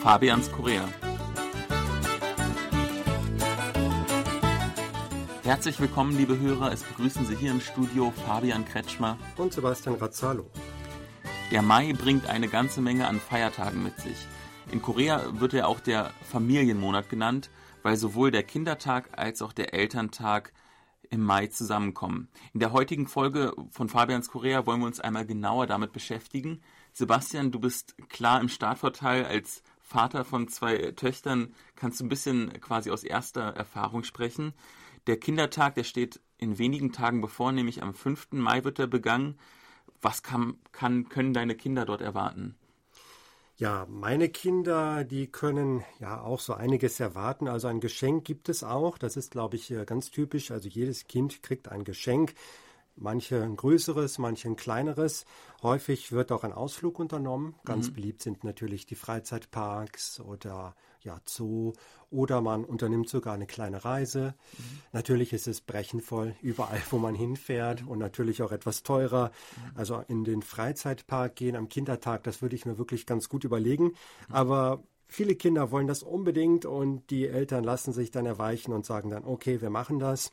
Fabians Korea. Herzlich willkommen, liebe Hörer. Es begrüßen Sie hier im Studio Fabian Kretschmer und Sebastian Razzalo. Der Mai bringt eine ganze Menge an Feiertagen mit sich. In Korea wird er auch der Familienmonat genannt, weil sowohl der Kindertag als auch der Elterntag im Mai zusammenkommen. In der heutigen Folge von Fabians Korea wollen wir uns einmal genauer damit beschäftigen. Sebastian, du bist klar im Startvorteil als Vater von zwei Töchtern. Kannst du ein bisschen quasi aus erster Erfahrung sprechen? Der Kindertag, der steht in wenigen Tagen bevor, nämlich am 5. Mai wird er begangen. Was kann, kann, können deine Kinder dort erwarten? Ja, meine Kinder, die können ja auch so einiges erwarten. Also ein Geschenk gibt es auch. Das ist, glaube ich, ganz typisch. Also jedes Kind kriegt ein Geschenk. Manche ein größeres, manche ein kleineres. Häufig wird auch ein Ausflug unternommen. Ganz mhm. beliebt sind natürlich die Freizeitparks oder ja, Zoo oder man unternimmt sogar eine kleine Reise. Mhm. Natürlich ist es brechenvoll überall, wo man hinfährt und natürlich auch etwas teurer. Mhm. Also in den Freizeitpark gehen am Kindertag, das würde ich mir wirklich ganz gut überlegen. Mhm. Aber viele Kinder wollen das unbedingt und die Eltern lassen sich dann erweichen und sagen dann, okay, wir machen das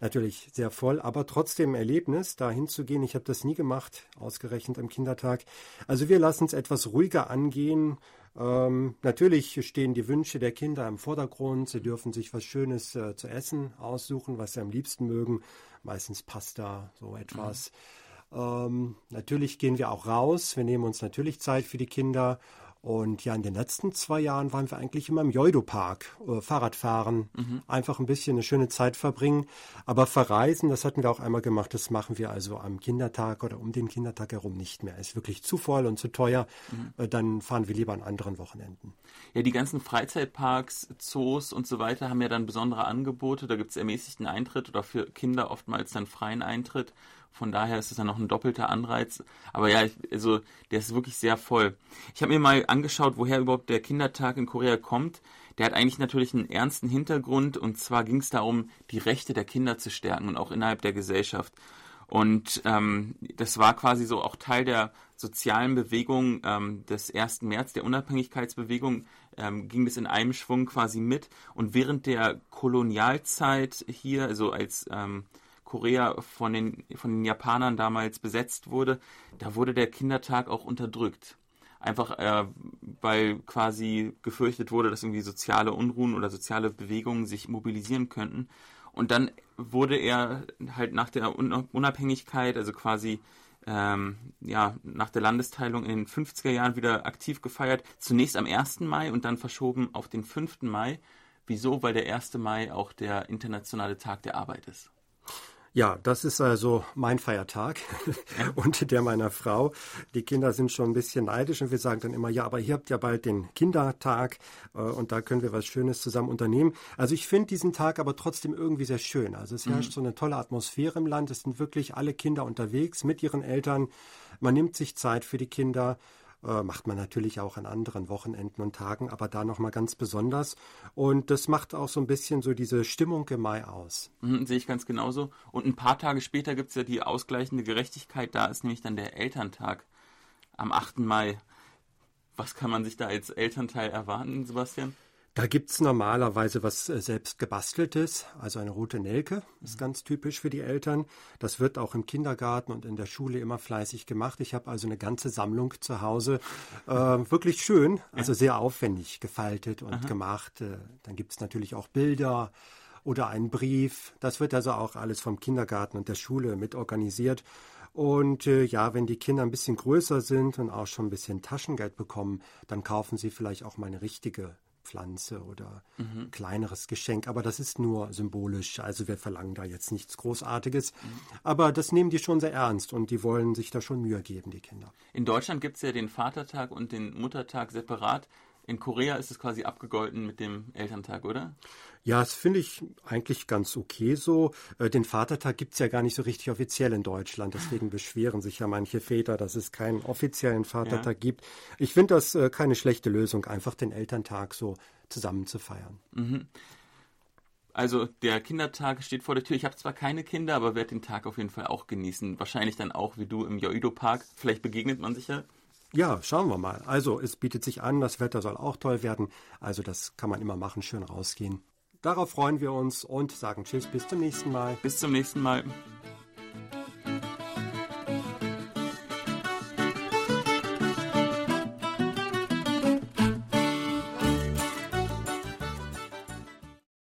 natürlich sehr voll, aber trotzdem Erlebnis, da hinzugehen. Ich habe das nie gemacht, ausgerechnet am Kindertag. Also wir lassen es etwas ruhiger angehen. Ähm, natürlich stehen die Wünsche der Kinder im Vordergrund. Sie dürfen sich was Schönes äh, zu essen aussuchen, was sie am liebsten mögen. Meistens Pasta, so etwas. Mhm. Ähm, natürlich gehen wir auch raus. Wir nehmen uns natürlich Zeit für die Kinder und ja, in den letzten zwei Jahren waren wir eigentlich immer im Joido-Park, äh, Fahrrad fahren, mhm. einfach ein bisschen eine schöne Zeit verbringen. Aber verreisen, das hatten wir auch einmal gemacht, das machen wir also am Kindertag oder um den Kindertag herum nicht mehr. Ist wirklich zu voll und zu teuer. Mhm. Äh, dann fahren wir lieber an anderen Wochenenden. Ja, die ganzen Freizeitparks, Zoos und so weiter haben ja dann besondere Angebote. Da gibt es ermäßigten Eintritt oder für Kinder oftmals dann freien Eintritt. Von daher ist es dann noch ein doppelter Anreiz. Aber ja, ich, also der ist wirklich sehr voll. Ich habe mir mal angeschaut, woher überhaupt der Kindertag in Korea kommt. Der hat eigentlich natürlich einen ernsten Hintergrund und zwar ging es darum, die Rechte der Kinder zu stärken und auch innerhalb der Gesellschaft. Und ähm, das war quasi so auch Teil der sozialen Bewegung ähm, des 1. März, der Unabhängigkeitsbewegung, ähm, ging das in einem Schwung quasi mit. Und während der Kolonialzeit hier, also als ähm, Korea von den, von den Japanern damals besetzt wurde, da wurde der Kindertag auch unterdrückt. Einfach äh, weil quasi gefürchtet wurde, dass irgendwie soziale Unruhen oder soziale Bewegungen sich mobilisieren könnten. Und dann wurde er halt nach der Unabhängigkeit, also quasi ähm, ja, nach der Landesteilung in den 50er Jahren wieder aktiv gefeiert. Zunächst am 1. Mai und dann verschoben auf den 5. Mai. Wieso? Weil der 1. Mai auch der internationale Tag der Arbeit ist. Ja, das ist also mein Feiertag und der meiner Frau. Die Kinder sind schon ein bisschen neidisch und wir sagen dann immer, ja, aber ihr habt ja bald den Kindertag äh, und da können wir was Schönes zusammen unternehmen. Also ich finde diesen Tag aber trotzdem irgendwie sehr schön. Also es herrscht mhm. so eine tolle Atmosphäre im Land. Es sind wirklich alle Kinder unterwegs mit ihren Eltern. Man nimmt sich Zeit für die Kinder äh, macht man natürlich auch an anderen Wochenenden und Tagen, aber da nochmal ganz besonders. Und das macht auch so ein bisschen so diese Stimmung im Mai aus. Mhm, sehe ich ganz genauso. Und ein paar Tage später gibt es ja die ausgleichende Gerechtigkeit. Da ist nämlich dann der Elterntag am 8. Mai. Was kann man sich da als Elternteil erwarten, Sebastian? Da gibt es normalerweise was äh, selbst gebasteltes, also eine rote Nelke, ist mhm. ganz typisch für die Eltern. Das wird auch im Kindergarten und in der Schule immer fleißig gemacht. Ich habe also eine ganze Sammlung zu Hause. Äh, wirklich schön, also sehr aufwendig gefaltet und Aha. gemacht. Äh, dann gibt es natürlich auch Bilder oder einen Brief. Das wird also auch alles vom Kindergarten und der Schule mit organisiert. Und äh, ja, wenn die Kinder ein bisschen größer sind und auch schon ein bisschen Taschengeld bekommen, dann kaufen sie vielleicht auch mal eine richtige Pflanze oder mhm. kleineres Geschenk. Aber das ist nur symbolisch. Also wir verlangen da jetzt nichts Großartiges. Mhm. Aber das nehmen die schon sehr ernst und die wollen sich da schon Mühe geben, die Kinder. In Deutschland gibt es ja den Vatertag und den Muttertag separat. In Korea ist es quasi abgegolten mit dem Elterntag, oder? Ja, das finde ich eigentlich ganz okay so. Äh, den Vatertag gibt es ja gar nicht so richtig offiziell in Deutschland. Deswegen beschweren sich ja manche Väter, dass es keinen offiziellen Vatertag ja. gibt. Ich finde das äh, keine schlechte Lösung, einfach den Elterntag so zusammen zu feiern. Mhm. Also der Kindertag steht vor der Tür. Ich habe zwar keine Kinder, aber werde den Tag auf jeden Fall auch genießen. Wahrscheinlich dann auch wie du im Joido Park. Vielleicht begegnet man sich ja Ja, schauen wir mal. Also es bietet sich an, das Wetter soll auch toll werden. Also das kann man immer machen, schön rausgehen. Darauf freuen wir uns und sagen Tschüss, bis zum nächsten Mal. Bis zum nächsten Mal.